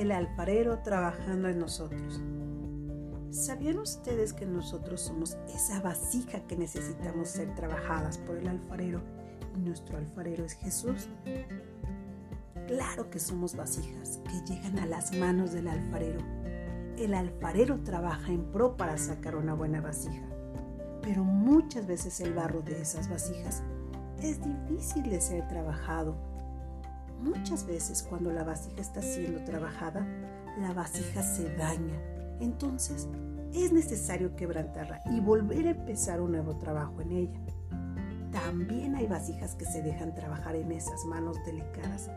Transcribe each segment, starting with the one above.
el alfarero trabajando en nosotros. ¿Sabían ustedes que nosotros somos esa vasija que necesitamos ser trabajadas por el alfarero y nuestro alfarero es Jesús? Claro que somos vasijas que llegan a las manos del alfarero. El alfarero trabaja en pro para sacar una buena vasija, pero muchas veces el barro de esas vasijas es difícil de ser trabajado. Muchas veces cuando la vasija está siendo trabajada, la vasija se daña entonces es necesario quebrantarla y volver a empezar un nuevo trabajo en ella. También hay vasijas que se dejan trabajar en esas manos delicadas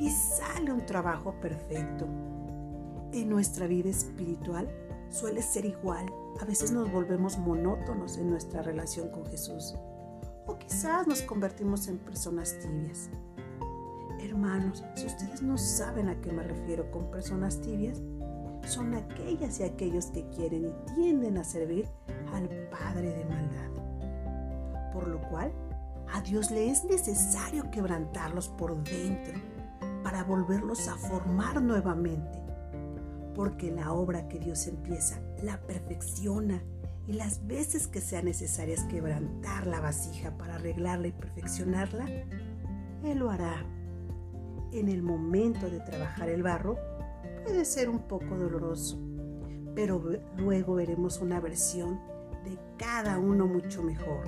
y sale un trabajo perfecto. En nuestra vida espiritual suele ser igual. A veces nos volvemos monótonos en nuestra relación con Jesús o quizás nos convertimos en personas tibias. Hermanos, si ustedes no saben a qué me refiero con personas tibias, son aquellas y aquellos que quieren y tienden a servir al Padre de maldad. Por lo cual, a Dios le es necesario quebrantarlos por dentro para volverlos a formar nuevamente. Porque la obra que Dios empieza la perfecciona y las veces que sean necesarias quebrantar la vasija para arreglarla y perfeccionarla, Él lo hará. En el momento de trabajar el barro, puede ser un poco doloroso, pero luego veremos una versión de cada uno mucho mejor.